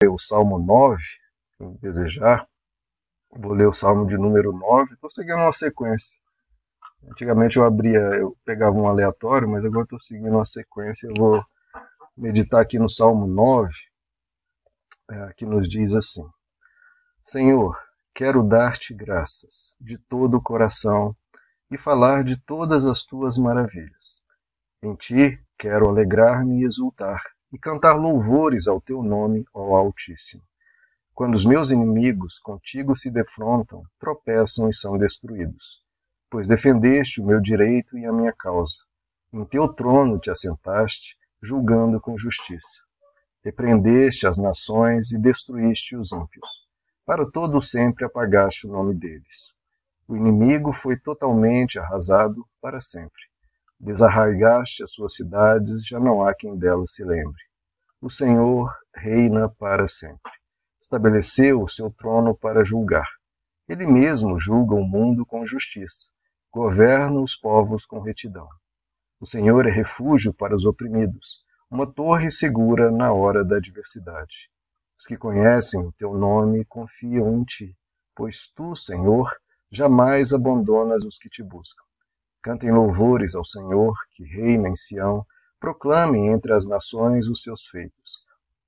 ler o Salmo 9, se desejar. Vou ler o Salmo de número 9. Estou seguindo uma sequência. Antigamente eu abria, eu pegava um aleatório, mas agora estou seguindo uma sequência. Eu vou meditar aqui no Salmo 9, é, que nos diz assim: Senhor, quero dar-te graças de todo o coração e falar de todas as tuas maravilhas. Em ti quero alegrar-me e exultar e cantar louvores ao teu nome, ó Altíssimo. Quando os meus inimigos contigo se defrontam, tropeçam e são destruídos. Pois defendeste o meu direito e a minha causa. Em teu trono te assentaste, julgando com justiça. Repreendeste as nações e destruíste os ímpios. Para todo sempre apagaste o nome deles. O inimigo foi totalmente arrasado para sempre. Desarraigaste as suas cidades, já não há quem delas se lembre. O Senhor reina para sempre. Estabeleceu o seu trono para julgar. Ele mesmo julga o mundo com justiça. Governa os povos com retidão. O Senhor é refúgio para os oprimidos, uma torre segura na hora da adversidade. Os que conhecem o teu nome confiam em ti, pois tu, Senhor, jamais abandonas os que te buscam. Cantem louvores ao Senhor, que reina em Sião, proclamem entre as nações os seus feitos.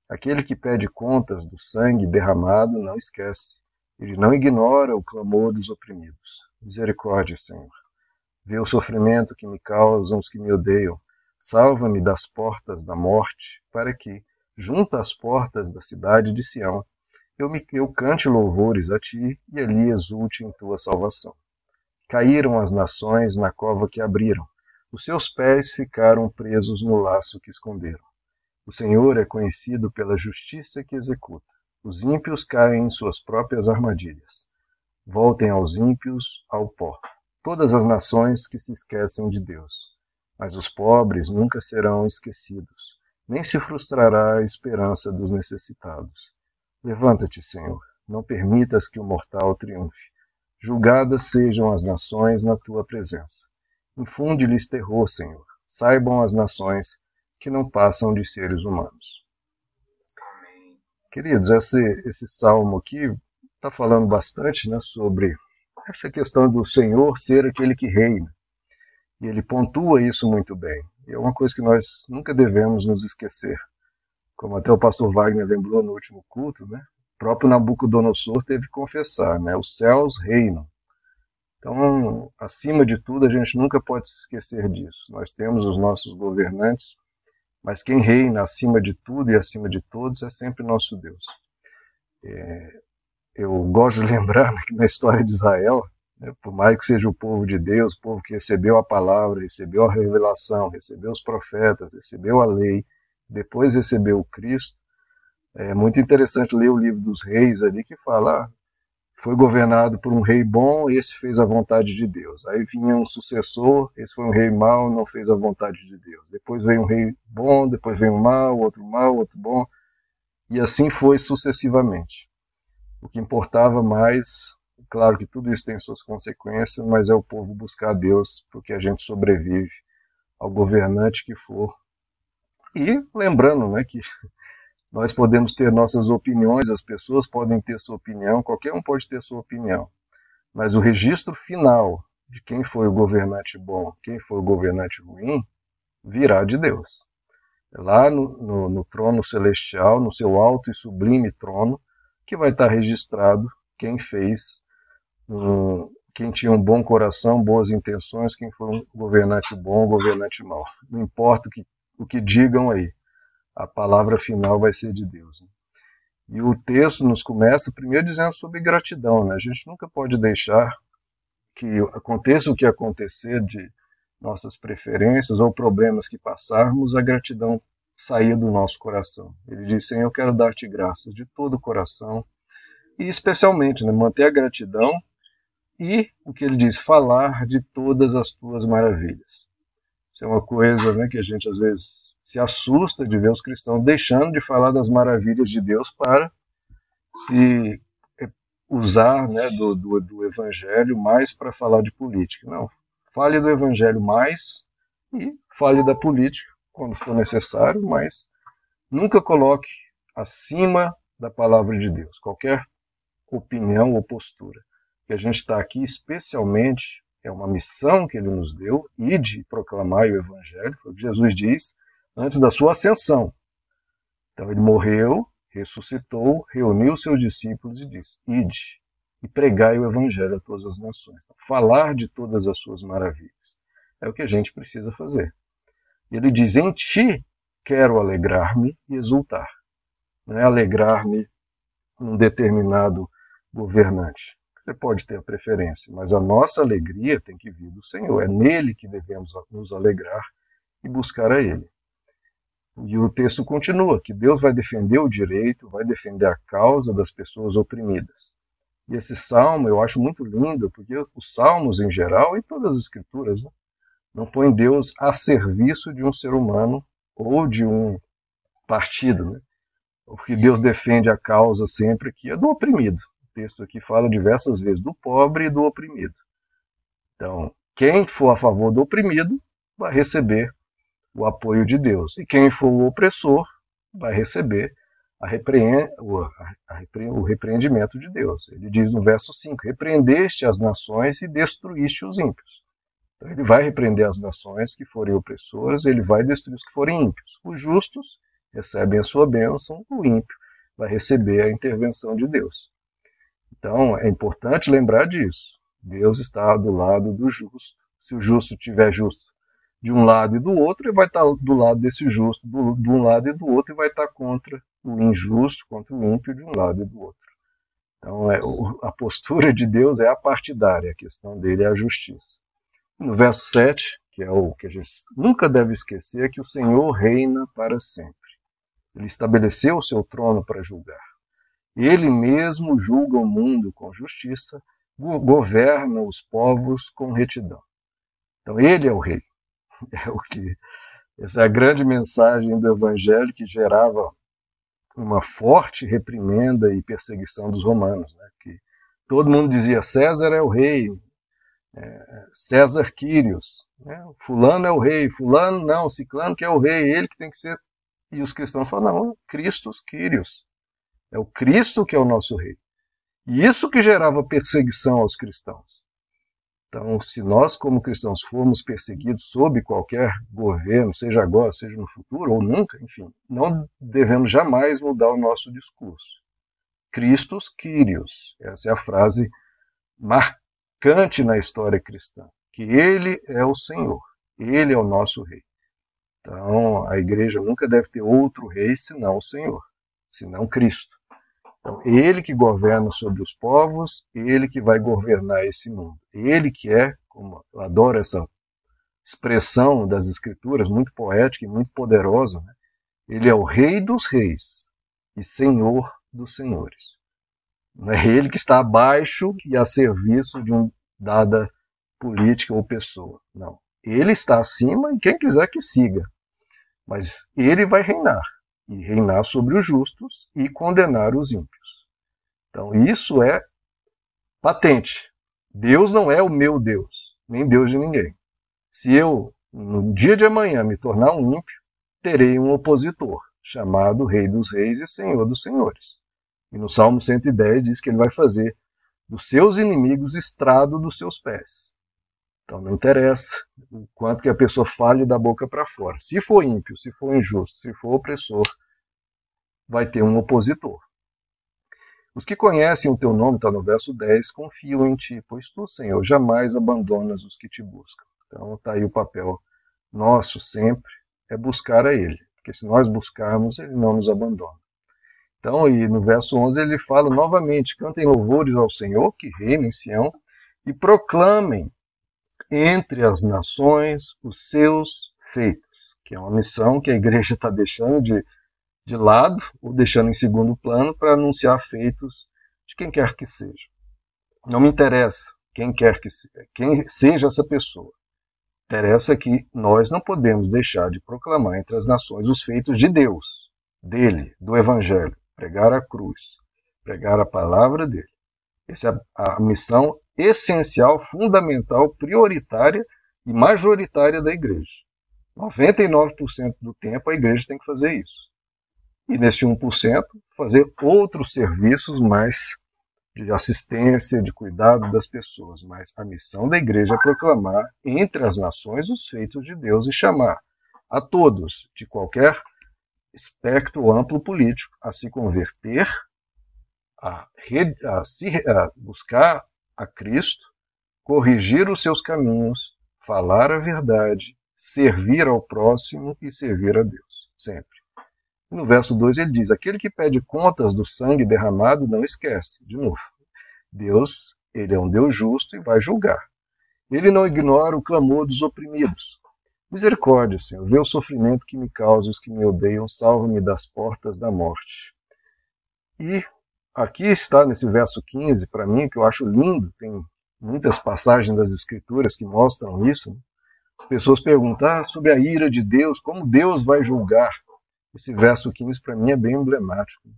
Aquele que pede contas do sangue derramado não esquece, ele não ignora o clamor dos oprimidos. Misericórdia, Senhor. Vê o sofrimento que me causam os que me odeiam. Salva-me das portas da morte, para que, junto às portas da cidade de Sião, eu, me, eu cante louvores a ti e ali exulte em tua salvação. Caíram as nações na cova que abriram, os seus pés ficaram presos no laço que esconderam. O Senhor é conhecido pela justiça que executa. Os ímpios caem em suas próprias armadilhas. Voltem aos ímpios ao pó, todas as nações que se esquecem de Deus. Mas os pobres nunca serão esquecidos, nem se frustrará a esperança dos necessitados. Levanta-te, Senhor, não permitas que o mortal triunfe. Julgadas sejam as nações na tua presença. Infunde-lhes terror, Senhor. Saibam as nações que não passam de seres humanos. Queridos, esse, esse salmo aqui está falando bastante né, sobre essa questão do Senhor ser aquele que reina. E ele pontua isso muito bem. E é uma coisa que nós nunca devemos nos esquecer. Como até o pastor Wagner lembrou no último culto, né? Próprio Nabucodonosor teve que confessar, né? Os céus reinam. Então, acima de tudo, a gente nunca pode se esquecer disso. Nós temos os nossos governantes, mas quem reina acima de tudo e acima de todos é sempre nosso Deus. É, eu gosto de lembrar né, que na história de Israel, né, por mais que seja o povo de Deus, o povo que recebeu a palavra, recebeu a revelação, recebeu os profetas, recebeu a lei, depois recebeu o Cristo, é muito interessante ler o livro dos reis ali que fala, ah, foi governado por um rei bom, esse fez a vontade de Deus. Aí vinha um sucessor, esse foi um rei mau, não fez a vontade de Deus. Depois veio um rei bom, depois veio um mau, outro mau, outro bom, e assim foi sucessivamente. O que importava mais, claro que tudo isso tem suas consequências, mas é o povo buscar Deus, porque a gente sobrevive ao governante que for. E lembrando, né, que nós podemos ter nossas opiniões, as pessoas podem ter sua opinião, qualquer um pode ter sua opinião. Mas o registro final de quem foi o governante bom, quem foi o governante ruim, virá de Deus. É lá no, no, no trono celestial, no seu alto e sublime trono, que vai estar registrado quem fez, um, quem tinha um bom coração, boas intenções, quem foi um governante bom, um governante mau. Não importa o que, o que digam aí a palavra final vai ser de Deus. Né? E o texto nos começa primeiro dizendo sobre gratidão. Né? A gente nunca pode deixar que aconteça o que acontecer de nossas preferências ou problemas que passarmos, a gratidão sair do nosso coração. Ele diz, Senhor, eu quero dar-te graças de todo o coração e especialmente né, manter a gratidão e o que ele diz, falar de todas as tuas maravilhas. Isso é uma coisa né, que a gente às vezes se assusta de ver os cristãos deixando de falar das maravilhas de Deus para se é, usar né, do, do, do evangelho mais para falar de política. Não, fale do evangelho mais e fale da política quando for necessário, mas nunca coloque acima da palavra de Deus, qualquer opinião ou postura. Que a gente está aqui especialmente, é uma missão que ele nos deu, e de proclamar o evangelho, foi o que Jesus diz antes da sua ascensão. Então ele morreu, ressuscitou, reuniu seus discípulos e disse: Ide e pregai o evangelho a todas as nações. Falar de todas as suas maravilhas. É o que a gente precisa fazer. Ele diz: Em ti quero alegrar-me e exultar. Não é alegrar-me num determinado governante. Você pode ter a preferência, mas a nossa alegria tem que vir do Senhor. É nele que devemos nos alegrar e buscar a Ele. E o texto continua, que Deus vai defender o direito, vai defender a causa das pessoas oprimidas. E esse salmo eu acho muito lindo, porque os salmos em geral, e todas as escrituras, né, não põem Deus a serviço de um ser humano ou de um partido. Né? Porque Deus defende a causa sempre que é do oprimido. Texto aqui fala diversas vezes do pobre e do oprimido. Então, quem for a favor do oprimido vai receber o apoio de Deus. E quem for o opressor vai receber repreen o repreendimento de Deus. Ele diz no verso 5: Repreendeste as nações e destruíste os ímpios. Então, ele vai repreender as nações que forem opressoras, ele vai destruir os que forem ímpios. Os justos recebem a sua bênção, o ímpio vai receber a intervenção de Deus. Então, é importante lembrar disso. Deus está do lado do justo. Se o justo estiver justo de um lado e do outro, ele vai estar do lado desse justo, do, de um lado e do outro, e vai estar contra o injusto, contra o ímpio de um lado e do outro. Então, é, a postura de Deus é a partidária, a questão dele é a justiça. No verso 7, que é o que a gente nunca deve esquecer, é que o Senhor reina para sempre. Ele estabeleceu o seu trono para julgar. Ele mesmo julga o mundo com justiça, governa os povos com retidão. Então, ele é o rei. É o que essa é a grande mensagem do evangelho que gerava uma forte reprimenda e perseguição dos romanos, né? que todo mundo dizia César é o rei, é, César Quírios, né? fulano é o rei, fulano não, ciclano que é o rei, ele que tem que ser. E os cristãos falam, não, Cristo Quírios, é o Cristo que é o nosso rei. E isso que gerava perseguição aos cristãos. Então, se nós, como cristãos, formos perseguidos sob qualquer governo, seja agora, seja no futuro, ou nunca, enfim, não devemos jamais mudar o nosso discurso. Christus Kyrios, essa é a frase marcante na história cristã, que Ele é o Senhor, Ele é o nosso Rei. Então, a igreja nunca deve ter outro rei senão o Senhor, senão Cristo. Então, ele que governa sobre os povos, ele que vai governar esse mundo. Ele que é, como eu adoro essa expressão das escrituras, muito poética e muito poderosa, né? ele é o rei dos reis e senhor dos senhores. Não é ele que está abaixo e a serviço de uma dada política ou pessoa. Não. Ele está acima e quem quiser que siga. Mas ele vai reinar e reinar sobre os justos e condenar os ímpios. Então, isso é patente. Deus não é o meu Deus, nem Deus de ninguém. Se eu, no dia de amanhã, me tornar um ímpio, terei um opositor, chamado Rei dos Reis e Senhor dos Senhores. E no Salmo 110 diz que ele vai fazer dos seus inimigos estrado dos seus pés. Então não interessa o quanto que a pessoa fale da boca para fora. Se for ímpio, se for injusto, se for opressor, vai ter um opositor. Os que conhecem o teu nome, está no verso 10, confiam em ti, pois tu, Senhor, jamais abandonas os que te buscam. Então está aí o papel nosso sempre, é buscar a Ele. Porque se nós buscarmos, Ele não nos abandona. Então, e no verso 11 ele fala novamente: cantem louvores ao Senhor, que reina em Sião, e proclamem entre as nações os seus feitos, que é uma missão que a igreja está deixando de, de lado, ou deixando em segundo plano, para anunciar feitos de quem quer que seja. Não me interessa quem quer que seja, quem seja essa pessoa. Interessa que nós não podemos deixar de proclamar entre as nações os feitos de Deus, dele, do Evangelho, pregar a cruz, pregar a palavra dele. Essa é a, missão essencial, fundamental, prioritária e majoritária da igreja. 99% do tempo a igreja tem que fazer isso. E neste 1% fazer outros serviços mais de assistência, de cuidado das pessoas. Mas a missão da igreja é proclamar entre as nações os feitos de Deus e chamar a todos, de qualquer espectro amplo político, a se converter, a, a, se, a buscar a Cristo, corrigir os seus caminhos, falar a verdade, servir ao próximo e servir a Deus, sempre. No verso 2 ele diz: Aquele que pede contas do sangue derramado não esquece. De novo, Deus, ele é um Deus justo e vai julgar. Ele não ignora o clamor dos oprimidos. Misericórdia, Senhor, vê o sofrimento que me causa os que me odeiam, salva-me das portas da morte. E aqui está nesse verso 15, para mim, que eu acho lindo, tem muitas passagens das Escrituras que mostram isso. Né? As pessoas perguntam ah, sobre a ira de Deus, como Deus vai julgar. Esse verso 15 para mim é bem emblemático.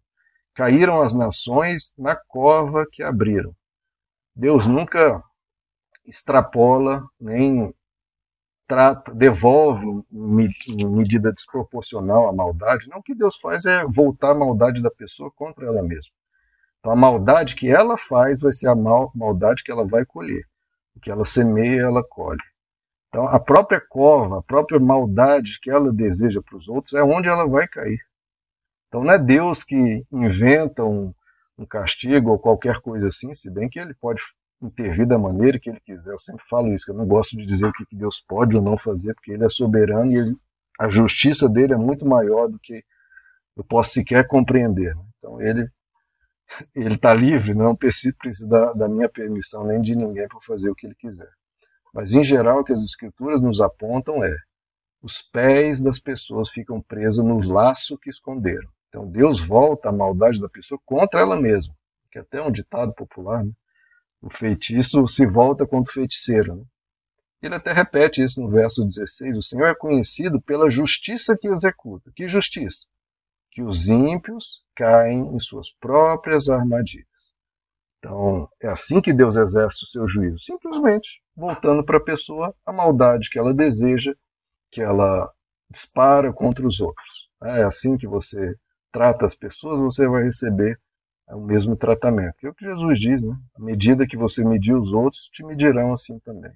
Caíram as nações na cova que abriram. Deus nunca extrapola nem trata, devolve em medida desproporcional a maldade. Não o que Deus faz é voltar a maldade da pessoa contra ela mesma. Então a maldade que ela faz vai ser a mal, maldade que ela vai colher. O que ela semeia, ela colhe. Então, a própria cova, a própria maldade que ela deseja para os outros é onde ela vai cair. Então, não é Deus que inventa um, um castigo ou qualquer coisa assim, se bem que ele pode intervir da maneira que ele quiser. Eu sempre falo isso, que eu não gosto de dizer o que Deus pode ou não fazer, porque ele é soberano e ele, a justiça dele é muito maior do que eu posso sequer compreender. Né? Então, ele ele está livre, não precisa, da, da minha permissão nem de ninguém para fazer o que ele quiser. Mas, em geral, o que as escrituras nos apontam é os pés das pessoas ficam presos nos laços que esconderam. Então, Deus volta a maldade da pessoa contra ela mesma, que é até um ditado popular, né? o feitiço se volta contra o feiticeiro. Né? Ele até repete isso no verso 16: O Senhor é conhecido pela justiça que executa. Que justiça? Que os ímpios caem em suas próprias armadilhas. Então, é assim que Deus exerce o seu juízo, simplesmente voltando para a pessoa a maldade que ela deseja, que ela dispara contra os outros. É assim que você trata as pessoas, você vai receber o mesmo tratamento. É o que Jesus diz, né? À medida que você medir os outros, te medirão assim também.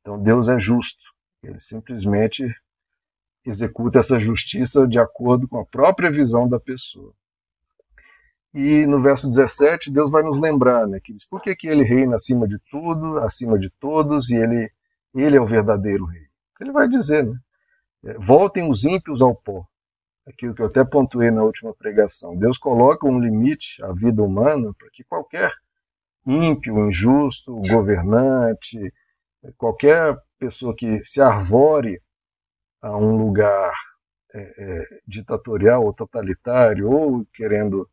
Então, Deus é justo. Ele simplesmente executa essa justiça de acordo com a própria visão da pessoa. E no verso 17, Deus vai nos lembrar, né, que diz, por que, que ele reina acima de tudo, acima de todos, e ele, ele é o verdadeiro rei? Ele vai dizer, né? É, voltem os ímpios ao pó. Aquilo que eu até pontuei na última pregação. Deus coloca um limite à vida humana para que qualquer ímpio, injusto, governante, qualquer pessoa que se arvore a um lugar é, é, ditatorial ou totalitário, ou querendo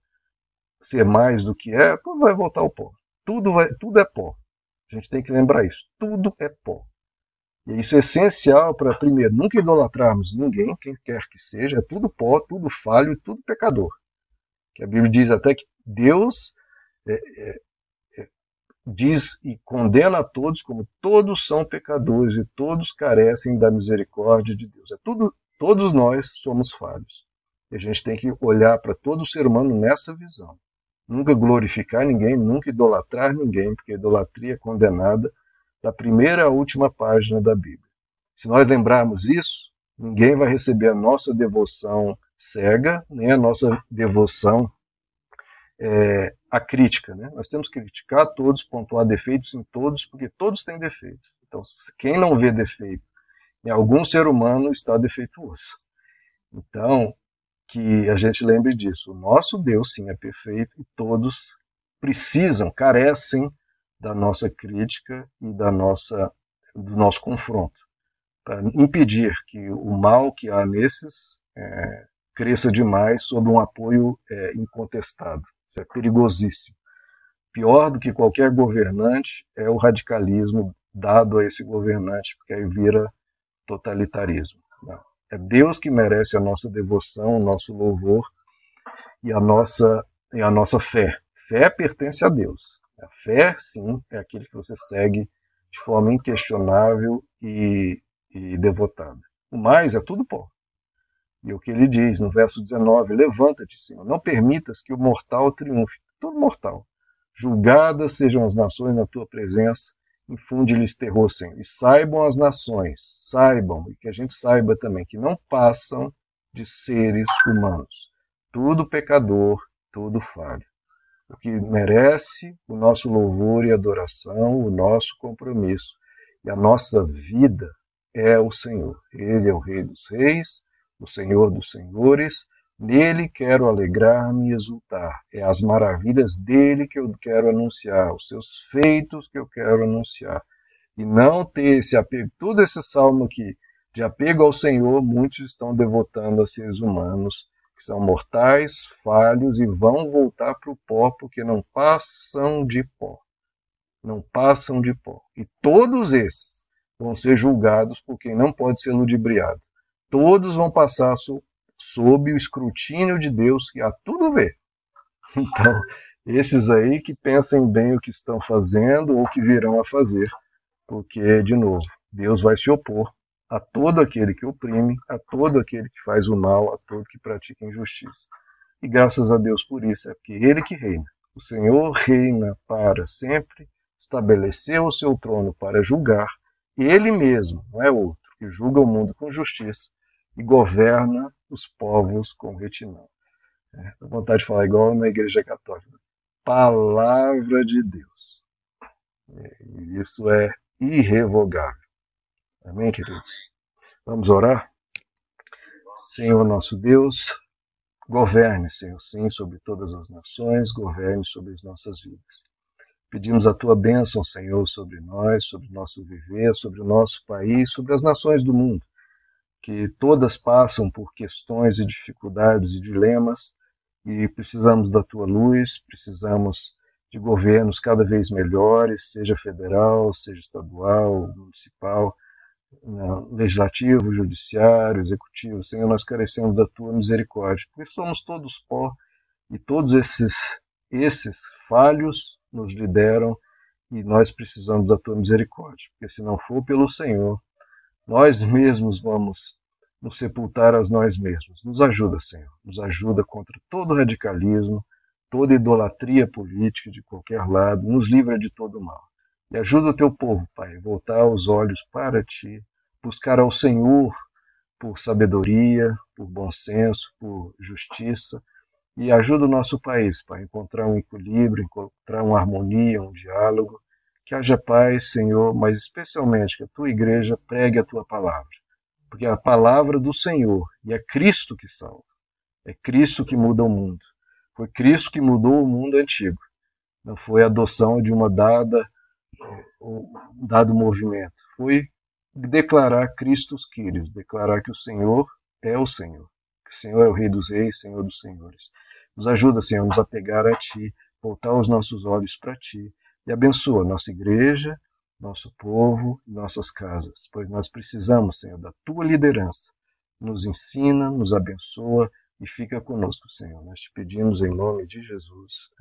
ser mais do que é, tudo vai voltar ao pó. Tudo, vai, tudo é pó. A gente tem que lembrar isso. Tudo é pó. E isso é essencial para, primeiro, nunca idolatrarmos ninguém, quem quer que seja. É tudo pó, tudo falho tudo pecador. Que a Bíblia diz até que Deus é, é, é, diz e condena a todos como todos são pecadores e todos carecem da misericórdia de Deus. É tudo, todos nós somos falhos. E a gente tem que olhar para todo ser humano nessa visão nunca glorificar ninguém, nunca idolatrar ninguém, porque a idolatria é condenada da primeira à última página da Bíblia. Se nós lembrarmos isso, ninguém vai receber a nossa devoção cega, nem a nossa devoção é, crítica. Né? Nós temos que criticar todos, pontuar defeitos em todos, porque todos têm defeitos. Então, quem não vê defeito em algum ser humano está defeituoso. Então, que a gente lembre disso. O nosso Deus, sim, é perfeito e todos precisam, carecem da nossa crítica e da nossa, do nosso confronto, para impedir que o mal que há nesses é, cresça demais sob um apoio é, incontestado. Isso é perigosíssimo. Pior do que qualquer governante é o radicalismo dado a esse governante, porque aí vira totalitarismo. É Deus que merece a nossa devoção, o nosso louvor e a nossa, e a nossa fé. Fé pertence a Deus. A fé, sim, é aquele que você segue de forma inquestionável e, e devotada. O mais é tudo pó. E o que ele diz no verso 19: Levanta-te, Senhor, não permitas que o mortal triunfe. Todo mortal. Julgadas sejam as nações na tua presença, infunde-lhes terror, Senhor. E saibam as nações, saibam, e que a gente saiba também, que não passam de seres humanos. Tudo pecador, tudo falho. O que merece o nosso louvor e adoração, o nosso compromisso. E a nossa vida é o Senhor. Ele é o Rei dos Reis, o Senhor dos Senhores. Nele quero alegrar-me e exultar. É as maravilhas dele que eu quero anunciar, os seus feitos que eu quero anunciar. E não ter esse apego. Todo esse salmo aqui, de apego ao Senhor, muitos estão devotando a seres humanos que são mortais, falhos e vão voltar para o pó porque não passam de pó. Não passam de pó. E todos esses vão ser julgados por quem não pode ser ludibriado. Todos vão passar sob o escrutínio de Deus que a tudo vê. Então, esses aí que pensem bem o que estão fazendo ou que virão a fazer, porque, de novo, Deus vai se opor a todo aquele que oprime, a todo aquele que faz o mal, a todo que pratica injustiça. E graças a Deus por isso, é porque Ele que reina. O Senhor reina para sempre, estabeleceu o seu trono para julgar, Ele mesmo, não é outro, que julga o mundo com justiça e governa os povos com retinão. É, vontade de falar igual na Igreja Católica. Palavra de Deus. É, isso é irrevogável. Amém, queridos? Vamos orar? Senhor nosso Deus, governe, Senhor, sim, sobre todas as nações, governe sobre as nossas vidas. Pedimos a tua bênção, Senhor, sobre nós, sobre o nosso viver, sobre o nosso país, sobre as nações do mundo, que todas passam por questões e dificuldades e dilemas, e precisamos da tua luz, precisamos de governos cada vez melhores, seja federal, seja estadual, municipal, legislativo, judiciário, executivo. Senhor, nós carecemos da tua misericórdia, porque somos todos pó e todos esses esses falhos nos lideram e nós precisamos da tua misericórdia, porque se não for pelo Senhor, nós mesmos vamos nos sepultar a nós mesmos. Nos ajuda, Senhor, nos ajuda contra todo radicalismo, toda idolatria política de qualquer lado, nos livra de todo mal. E ajuda o teu povo, Pai, voltar os olhos para ti, buscar ao Senhor por sabedoria, por bom senso, por justiça, e ajuda o nosso país, Pai, a encontrar um equilíbrio, encontrar uma harmonia, um diálogo, que haja paz, Senhor, mas especialmente que a tua igreja pregue a tua palavra, porque é a palavra do Senhor e é Cristo que salva, é Cristo que muda o mundo. Foi Cristo que mudou o mundo antigo, não foi a adoção de uma dada um dado movimento. Foi declarar Cristo Kyrios, declarar que o Senhor é o Senhor, que o Senhor é o Rei dos Reis, Senhor dos Senhores. Nos ajuda, Senhor, a nos apegar a Ti, voltar os nossos olhos para Ti e abençoa nossa igreja, nosso povo e nossas casas, pois nós precisamos, Senhor, da Tua liderança. Nos ensina, nos abençoa e fica conosco, Senhor. Nós te pedimos em nome de Jesus.